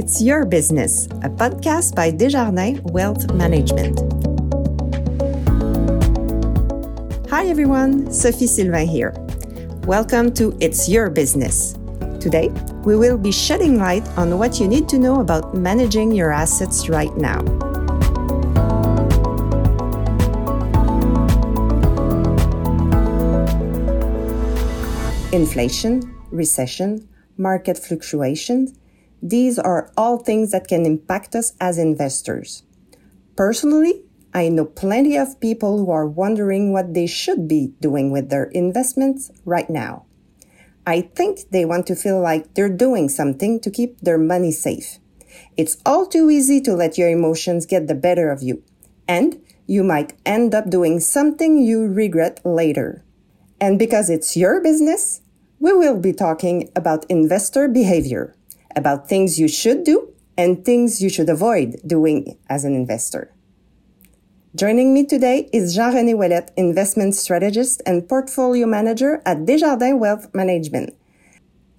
It's Your Business, a podcast by Desjardins Wealth Management. Hi everyone, Sophie Sylvain here. Welcome to It's Your Business. Today, we will be shedding light on what you need to know about managing your assets right now. Inflation, recession, market fluctuations, these are all things that can impact us as investors. Personally, I know plenty of people who are wondering what they should be doing with their investments right now. I think they want to feel like they're doing something to keep their money safe. It's all too easy to let your emotions get the better of you, and you might end up doing something you regret later. And because it's your business, we will be talking about investor behavior, about things you should do and things you should avoid doing as an investor. Joining me today is Jean-René Ouellet, investment strategist and portfolio manager at Desjardins Wealth Management.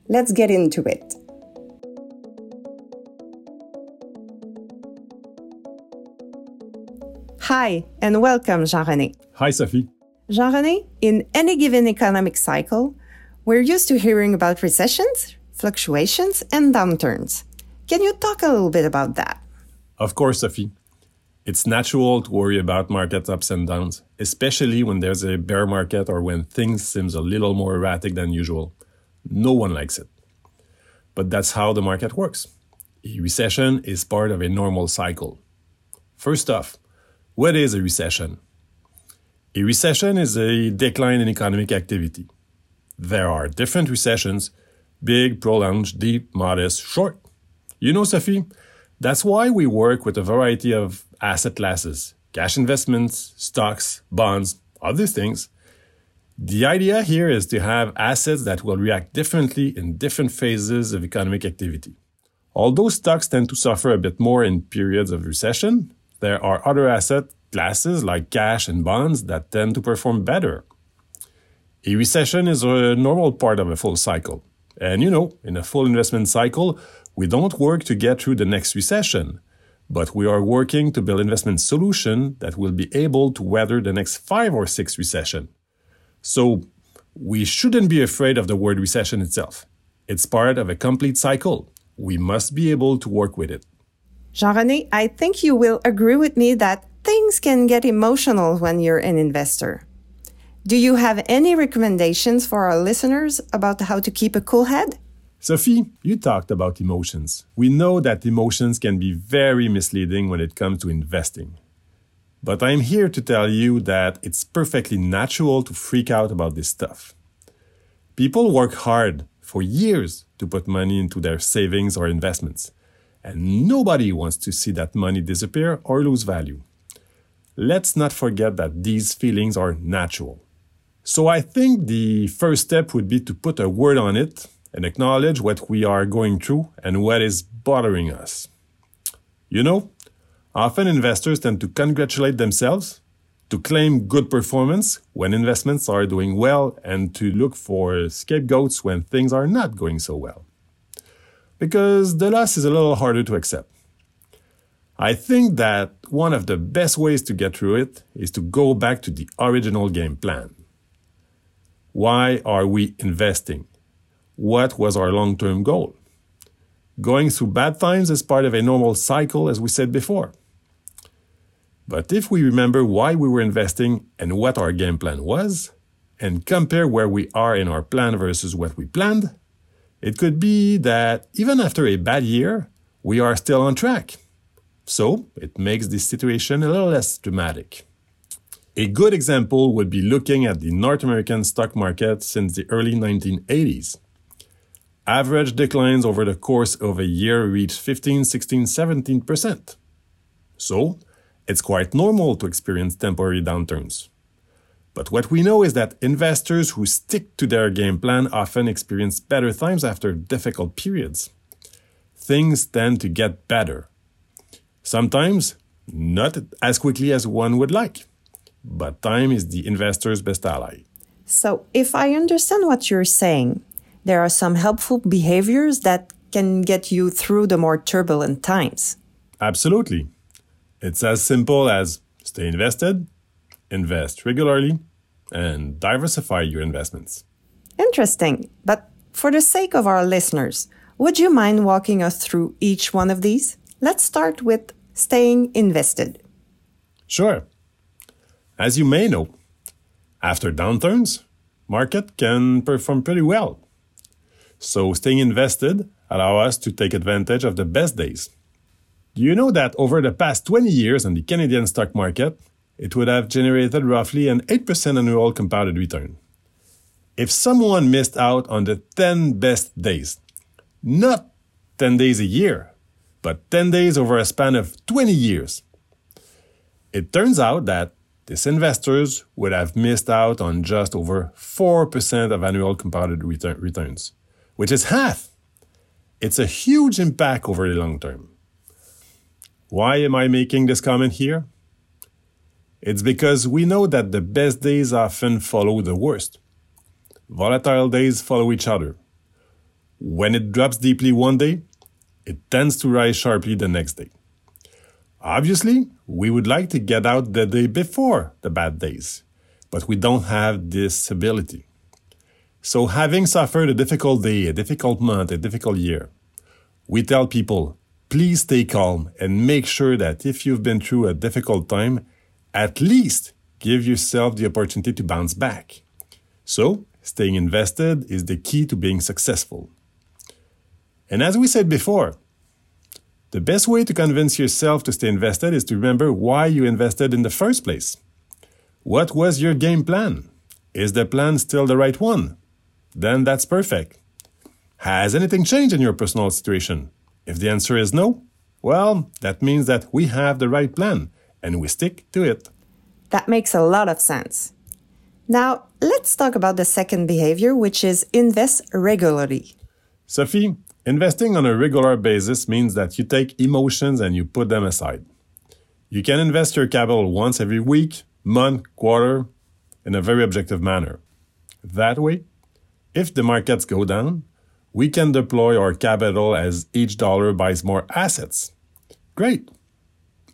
Let's get into it. Hi, and welcome, Jean-René. Hi, Sophie. Jean-René, in any given economic cycle, we're used to hearing about recessions, fluctuations, and downturns. Can you talk a little bit about that? Of course, Sophie. It's natural to worry about market ups and downs, especially when there's a bear market or when things seems a little more erratic than usual. No one likes it. But that's how the market works. A recession is part of a normal cycle. First off, what is a recession? A recession is a decline in economic activity. There are different recessions big, prolonged, deep, modest, short. You know, Sophie, that's why we work with a variety of asset classes cash investments, stocks, bonds, other things. The idea here is to have assets that will react differently in different phases of economic activity. Although stocks tend to suffer a bit more in periods of recession, there are other asset classes like cash and bonds that tend to perform better. A recession is a normal part of a full cycle. And you know, in a full investment cycle, we don't work to get through the next recession, but we are working to build investment solution that will be able to weather the next five or six recession. So we shouldn't be afraid of the word recession itself. It's part of a complete cycle. We must be able to work with it. Jean-René, I think you will agree with me that things can get emotional when you're an investor. Do you have any recommendations for our listeners about how to keep a cool head? Sophie, you talked about emotions. We know that emotions can be very misleading when it comes to investing. But I'm here to tell you that it's perfectly natural to freak out about this stuff. People work hard for years to put money into their savings or investments, and nobody wants to see that money disappear or lose value. Let's not forget that these feelings are natural. So I think the first step would be to put a word on it and acknowledge what we are going through and what is bothering us. You know, often investors tend to congratulate themselves, to claim good performance when investments are doing well, and to look for scapegoats when things are not going so well. Because the loss is a little harder to accept. I think that one of the best ways to get through it is to go back to the original game plan. Why are we investing? What was our long term goal? Going through bad times is part of a normal cycle, as we said before. But if we remember why we were investing and what our game plan was, and compare where we are in our plan versus what we planned, it could be that even after a bad year, we are still on track. So it makes this situation a little less dramatic. A good example would be looking at the North American stock market since the early 1980s. Average declines over the course of a year reach 15, 16, 17%. So, it's quite normal to experience temporary downturns. But what we know is that investors who stick to their game plan often experience better times after difficult periods. Things tend to get better. Sometimes, not as quickly as one would like but time is the investor's best ally. So, if I understand what you're saying, there are some helpful behaviors that can get you through the more turbulent times. Absolutely. It's as simple as stay invested, invest regularly, and diversify your investments. Interesting. But for the sake of our listeners, would you mind walking us through each one of these? Let's start with staying invested. Sure. As you may know, after downturns, market can perform pretty well. So staying invested allow us to take advantage of the best days. Do you know that over the past 20 years on the Canadian stock market, it would have generated roughly an 8% annual compounded return. If someone missed out on the 10 best days, not 10 days a year, but 10 days over a span of 20 years, it turns out that these investors would have missed out on just over 4% of annual compounded return, returns, which is half. It's a huge impact over the long term. Why am I making this comment here? It's because we know that the best days often follow the worst. Volatile days follow each other. When it drops deeply one day, it tends to rise sharply the next day. Obviously, we would like to get out the day before the bad days, but we don't have this ability. So, having suffered a difficult day, a difficult month, a difficult year, we tell people please stay calm and make sure that if you've been through a difficult time, at least give yourself the opportunity to bounce back. So, staying invested is the key to being successful. And as we said before, the best way to convince yourself to stay invested is to remember why you invested in the first place. What was your game plan? Is the plan still the right one? Then that's perfect. Has anything changed in your personal situation? If the answer is no, well, that means that we have the right plan and we stick to it. That makes a lot of sense. Now, let's talk about the second behavior, which is invest regularly. Sophie, investing on a regular basis means that you take emotions and you put them aside. You can invest your capital once every week, month, quarter, in a very objective manner. That way, if the markets go down, we can deploy our capital as each dollar buys more assets. Great.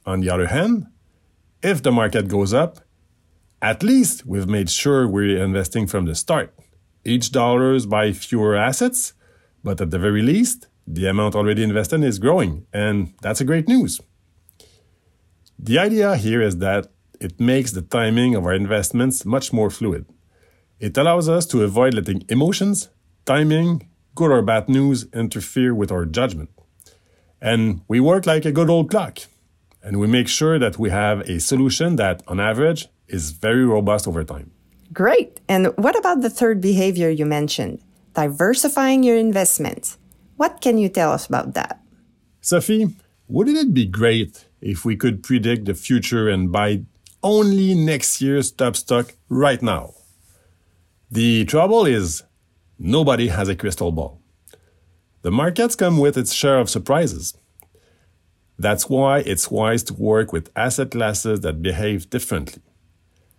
On the other hand, if the market goes up, at least we've made sure we're investing from the start. Each dollar buys fewer assets, but at the very least, the amount already invested is growing, and that's a great news. The idea here is that it makes the timing of our investments much more fluid. It allows us to avoid letting emotions, timing, good or bad news interfere with our judgment. And we work like a good old clock and we make sure that we have a solution that, on average, is very robust over time. Great. And what about the third behavior you mentioned, diversifying your investments? What can you tell us about that? Sophie, wouldn't it be great if we could predict the future and buy only next year's top stock right now? The trouble is, nobody has a crystal ball. The markets come with its share of surprises. That's why it's wise to work with asset classes that behave differently.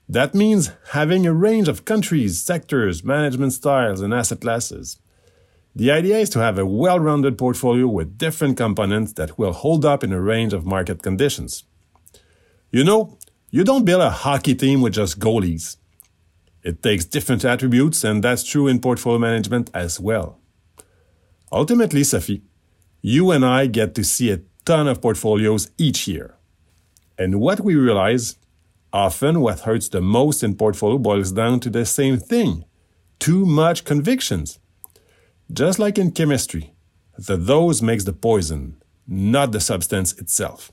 That means having a range of countries, sectors, management styles, and asset classes. The idea is to have a well rounded portfolio with different components that will hold up in a range of market conditions. You know, you don't build a hockey team with just goalies. It takes different attributes, and that's true in portfolio management as well. Ultimately, Safi, you and I get to see a ton of portfolios each year. And what we realize often what hurts the most in portfolio boils down to the same thing too much convictions. Just like in chemistry, the dose makes the poison, not the substance itself.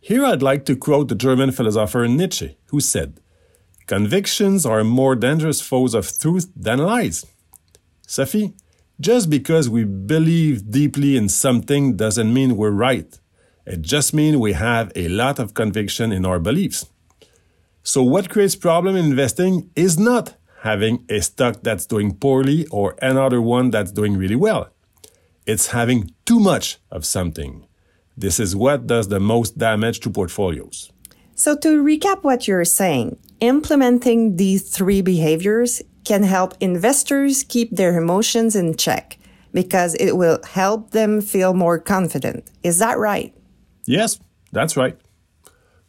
Here I'd like to quote the German philosopher Nietzsche, who said, Convictions are more dangerous foes of truth than lies. Sophie, just because we believe deeply in something doesn't mean we're right. It just means we have a lot of conviction in our beliefs. So what creates problem in investing is not having a stock that's doing poorly or another one that's doing really well. It's having too much of something. This is what does the most damage to portfolios. So, to recap what you're saying, implementing these three behaviors can help investors keep their emotions in check, because it will help them feel more confident. Is that right? Yes, that's right.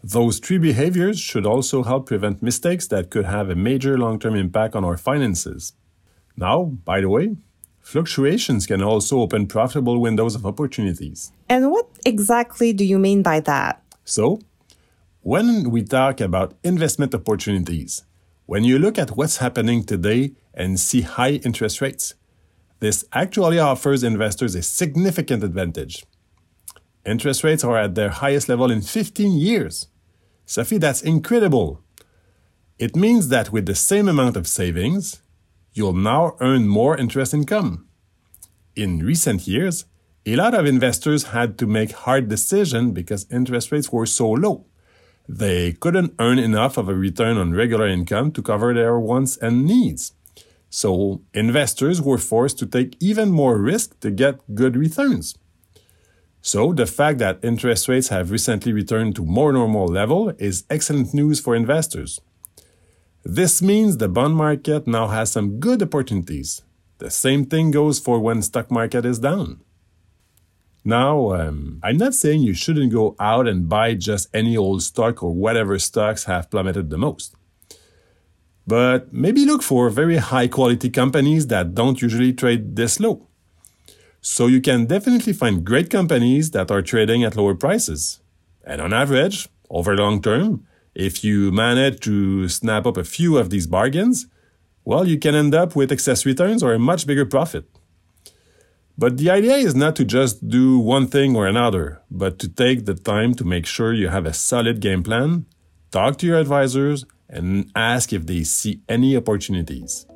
Those three behaviors should also help prevent mistakes that could have a major long term impact on our finances. Now, by the way, fluctuations can also open profitable windows of opportunities. And what exactly do you mean by that? So, when we talk about investment opportunities, when you look at what's happening today and see high interest rates, this actually offers investors a significant advantage. Interest rates are at their highest level in 15 years. Sophie, that's incredible. It means that with the same amount of savings, you'll now earn more interest income. In recent years, a lot of investors had to make hard decisions because interest rates were so low. They couldn't earn enough of a return on regular income to cover their wants and needs. So investors were forced to take even more risk to get good returns. So the fact that interest rates have recently returned to more normal level is excellent news for investors. This means the bond market now has some good opportunities. The same thing goes for when stock market is down. Now, um, I'm not saying you shouldn't go out and buy just any old stock or whatever stocks have plummeted the most. But maybe look for very high quality companies that don't usually trade this low. So you can definitely find great companies that are trading at lower prices. And on average, over long term, if you manage to snap up a few of these bargains, well, you can end up with excess returns or a much bigger profit. But the idea is not to just do one thing or another, but to take the time to make sure you have a solid game plan, talk to your advisors, and ask if they see any opportunities.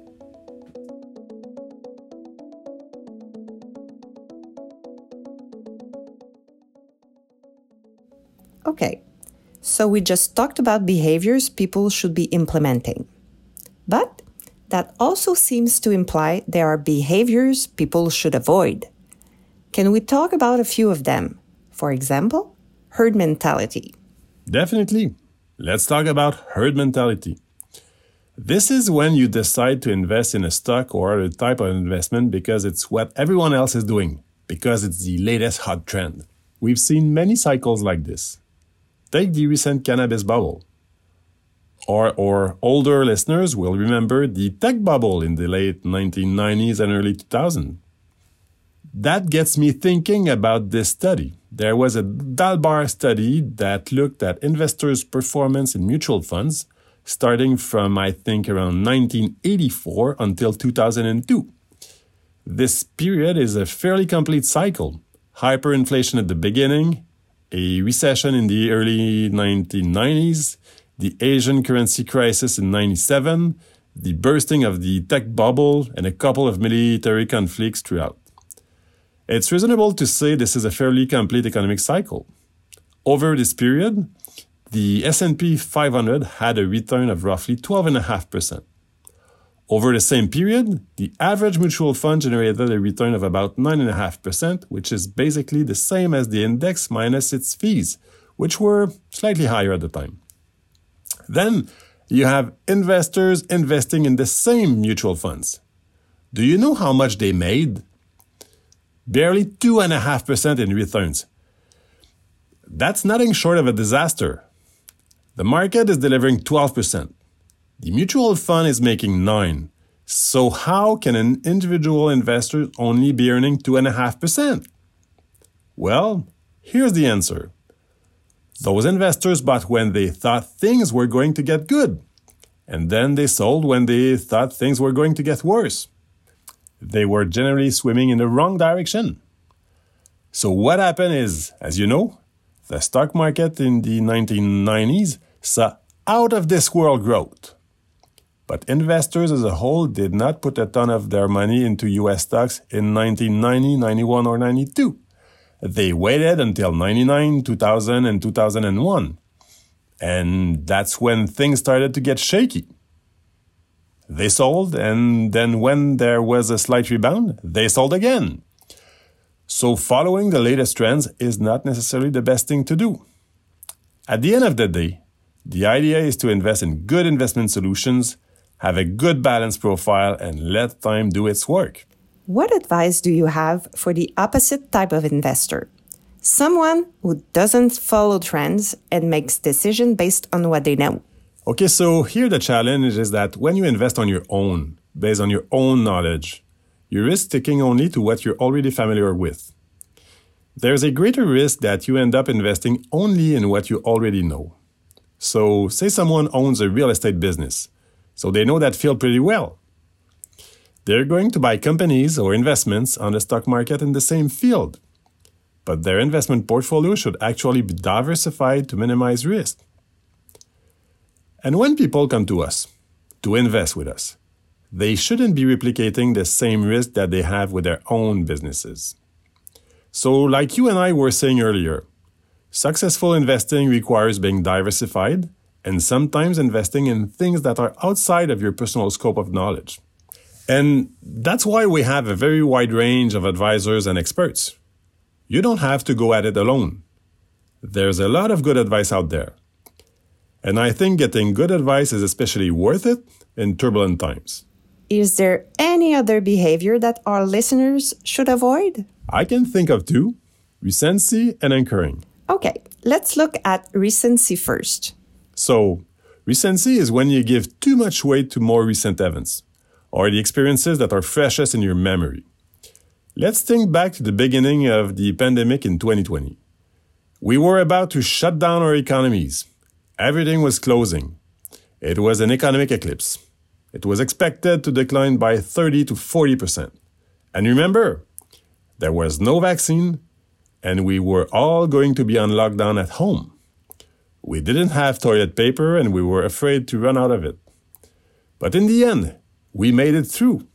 Okay, so we just talked about behaviors people should be implementing. But that also seems to imply there are behaviors people should avoid. Can we talk about a few of them? For example, herd mentality. Definitely. Let's talk about herd mentality. This is when you decide to invest in a stock or a type of investment because it's what everyone else is doing, because it's the latest hot trend. We've seen many cycles like this. Take the recent cannabis bubble. Or, or older listeners will remember the tech bubble in the late 1990s and early 2000s. That gets me thinking about this study. There was a Dalbar study that looked at investors' performance in mutual funds starting from, I think, around 1984 until 2002. This period is a fairly complete cycle. Hyperinflation at the beginning, a recession in the early 1990s, the Asian currency crisis in 97, the bursting of the tech bubble, and a couple of military conflicts throughout. It's reasonable to say this is a fairly complete economic cycle. Over this period, the S&P 500 had a return of roughly 12.5%. Over the same period, the average mutual fund generated a return of about 9.5%, which is basically the same as the index minus its fees, which were slightly higher at the time. Then you have investors investing in the same mutual funds. Do you know how much they made? Barely 2.5% in returns. That's nothing short of a disaster. The market is delivering 12%. The mutual fund is making 9. So how can an individual investor only be earning 2.5%? Well, here's the answer. Those investors bought when they thought things were going to get good, and then they sold when they thought things were going to get worse. They were generally swimming in the wrong direction. So what happened is, as you know, the stock market in the 1990s saw out of this world growth. But investors as a whole did not put a ton of their money into US stocks in 1990, 91, or 92. They waited until 99, 2000, and 2001. And that's when things started to get shaky. They sold, and then when there was a slight rebound, they sold again. So following the latest trends is not necessarily the best thing to do. At the end of the day, the idea is to invest in good investment solutions have a good balance profile, and let time do its work. What advice do you have for the opposite type of investor? Someone who doesn't follow trends and makes decisions based on what they know. Okay, so here the challenge is that when you invest on your own, based on your own knowledge, you risk sticking only to what you're already familiar with. There's a greater risk that you end up investing only in what you already know. So, say someone owns a real estate business, so they know that field pretty well. They're going to buy companies or investments on the stock market in the same field. But their investment portfolio should actually be diversified to minimize risk. And when people come to us to invest with us, they shouldn't be replicating the same risk that they have with their own businesses. So, like you and I were saying earlier, successful investing requires being diversified and sometimes investing in things that are outside of your personal scope of knowledge. And that's why we have a very wide range of advisors and experts. You don't have to go at it alone. There's a lot of good advice out there. And I think getting good advice is especially worth it in turbulent times. Is there any other behavior that our listeners should avoid? I can think of two recency and anchoring. Okay, let's look at recency first. So, recency is when you give too much weight to more recent events or the experiences that are freshest in your memory. Let's think back to the beginning of the pandemic in 2020. We were about to shut down our economies. Everything was closing. It was an economic eclipse. It was expected to decline by 30 to 40%. And remember, there was no vaccine, and we were all going to be on lockdown at home. We didn't have toilet paper, and we were afraid to run out of it. But in the end, we made it through.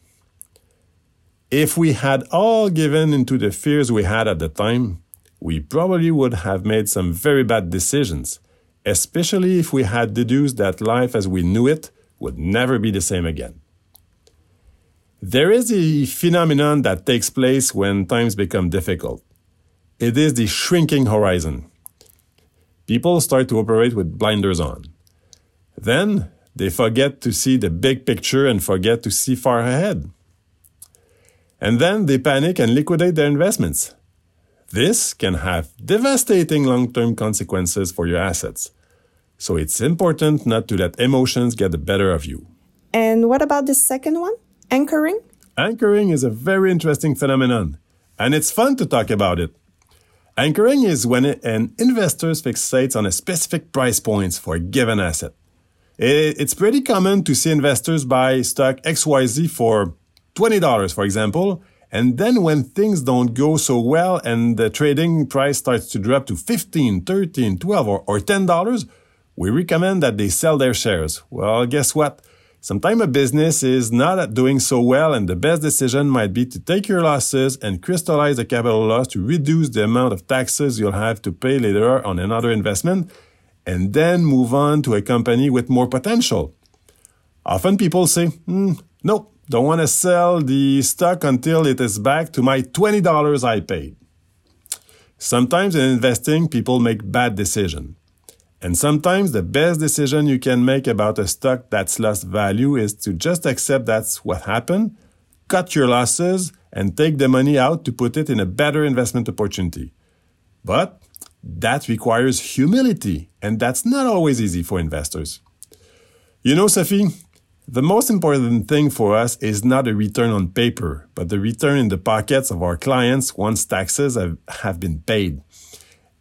If we had all given into the fears we had at the time, we probably would have made some very bad decisions, especially if we had deduced that life as we knew it would never be the same again. There is a phenomenon that takes place when times become difficult. It is the shrinking horizon. People start to operate with blinders on. Then they forget to see the big picture and forget to see far ahead. And then they panic and liquidate their investments. This can have devastating long term consequences for your assets. So it's important not to let emotions get the better of you. And what about the second one? Anchoring? Anchoring is a very interesting phenomenon, and it's fun to talk about it. Anchoring is when an investor fixates on a specific price point for a given asset. It's pretty common to see investors buy stock XYZ for $20, for example, and then when things don't go so well and the trading price starts to drop to 15, 13, 12 or, or $10, we recommend that they sell their shares. Well, guess what? Sometimes a business is not doing so well, and the best decision might be to take your losses and crystallize the capital loss to reduce the amount of taxes you'll have to pay later on another investment, and then move on to a company with more potential. Often people say, mm, nope, don't want to sell the stock until it is back to my $20 I paid. Sometimes in investing, people make bad decisions. And sometimes the best decision you can make about a stock that's lost value is to just accept that's what happened, cut your losses, and take the money out to put it in a better investment opportunity. But that requires humility, and that's not always easy for investors. You know, Sophie, the most important thing for us is not a return on paper, but the return in the pockets of our clients once taxes have, have been paid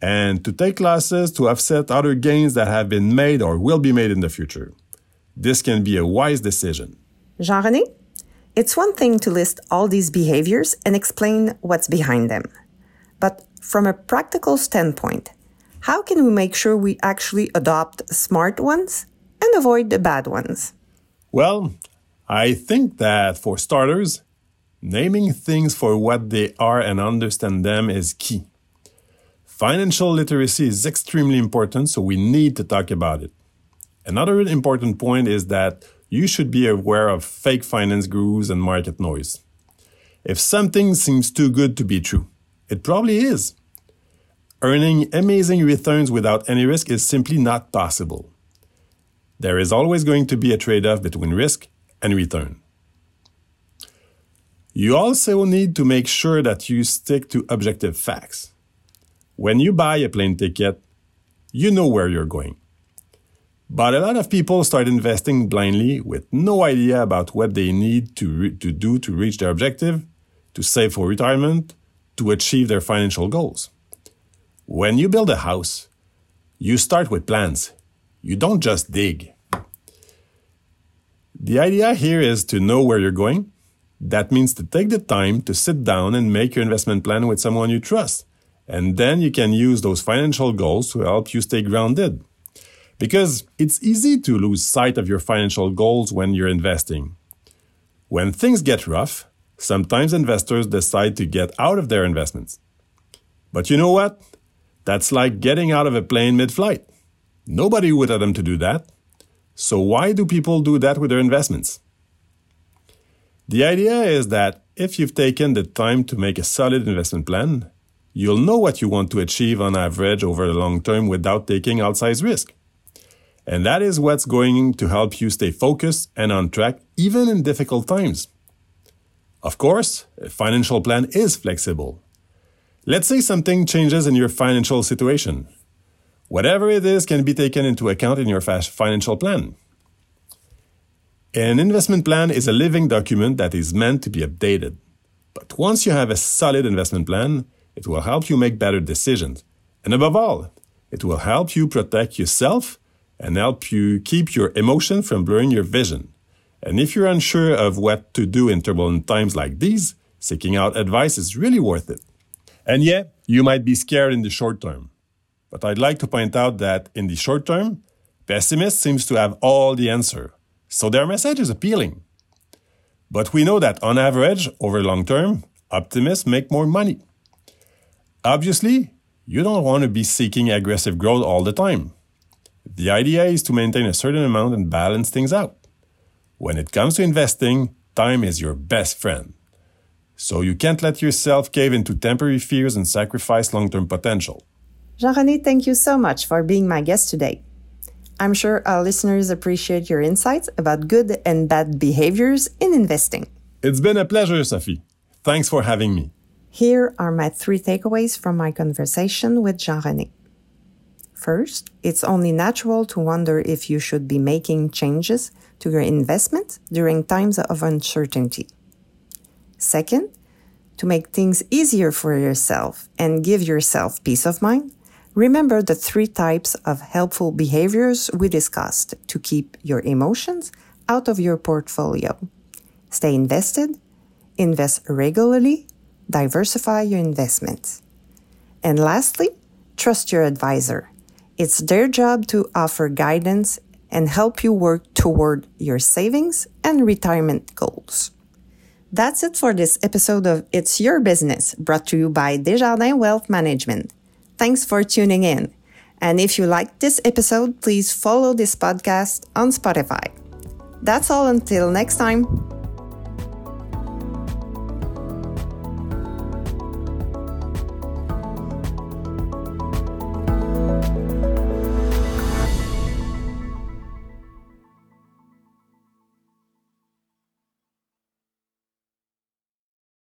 and to take losses to offset other gains that have been made or will be made in the future. This can be a wise decision. Jean René, it's one thing to list all these behaviors and explain what's behind them. But from a practical standpoint, how can we make sure we actually adopt smart ones and avoid the bad ones? Well, I think that for starters, naming things for what they are and understand them is key. Financial literacy is extremely important, so we need to talk about it. Another important point is that you should be aware of fake finance gurus and market noise. If something seems too good to be true, it probably is. Earning amazing returns without any risk is simply not possible. There is always going to be a trade off between risk and return. You also need to make sure that you stick to objective facts. When you buy a plane ticket, you know where you're going. But a lot of people start investing blindly with no idea about what they need to, to do to reach their objective, to save for retirement, to achieve their financial goals. When you build a house, you start with plans. You don't just dig. The idea here is to know where you're going. That means to take the time to sit down and make your investment plan with someone you trust. And then you can use those financial goals to help you stay grounded. Because it's easy to lose sight of your financial goals when you're investing. When things get rough, sometimes investors decide to get out of their investments. But you know what? That's like getting out of a plane mid flight. Nobody would tell them to do that. So, why do people do that with their investments? The idea is that if you've taken the time to make a solid investment plan, you'll know what you want to achieve on average over the long term without taking outsized risk. And that is what's going to help you stay focused and on track even in difficult times. Of course, a financial plan is flexible. Let's say something changes in your financial situation. Whatever it is can be taken into account in your financial plan. An investment plan is a living document that is meant to be updated. But once you have a solid investment plan, it will help you make better decisions. And above all, it will help you protect yourself and help you keep your emotion from blurring your vision. And if you're unsure of what to do in turbulent times like these, seeking out advice is really worth it. And yeah, you might be scared in the short term. But I'd like to point out that in the short term, pessimists seems to have all the answer. So their message is appealing. But we know that on average, over long term, optimists make more money. Obviously, you don't want to be seeking aggressive growth all the time. The idea is to maintain a certain amount and balance things out. When it comes to investing, time is your best friend. So you can't let yourself cave into temporary fears and sacrifice long term potential. Jean René, thank you so much for being my guest today. I'm sure our listeners appreciate your insights about good and bad behaviors in investing. It's been a pleasure, Sophie. Thanks for having me. Here are my three takeaways from my conversation with Jean René. First, it's only natural to wonder if you should be making changes to your investment during times of uncertainty. Second, to make things easier for yourself and give yourself peace of mind, remember the three types of helpful behaviors we discussed to keep your emotions out of your portfolio. Stay invested, invest regularly, diversify your investments. And lastly, trust your advisor. It's their job to offer guidance and help you work toward your savings and retirement goals. That's it for this episode of It's Your Business, brought to you by Desjardins Wealth Management. Thanks for tuning in. And if you liked this episode, please follow this podcast on Spotify. That's all until next time.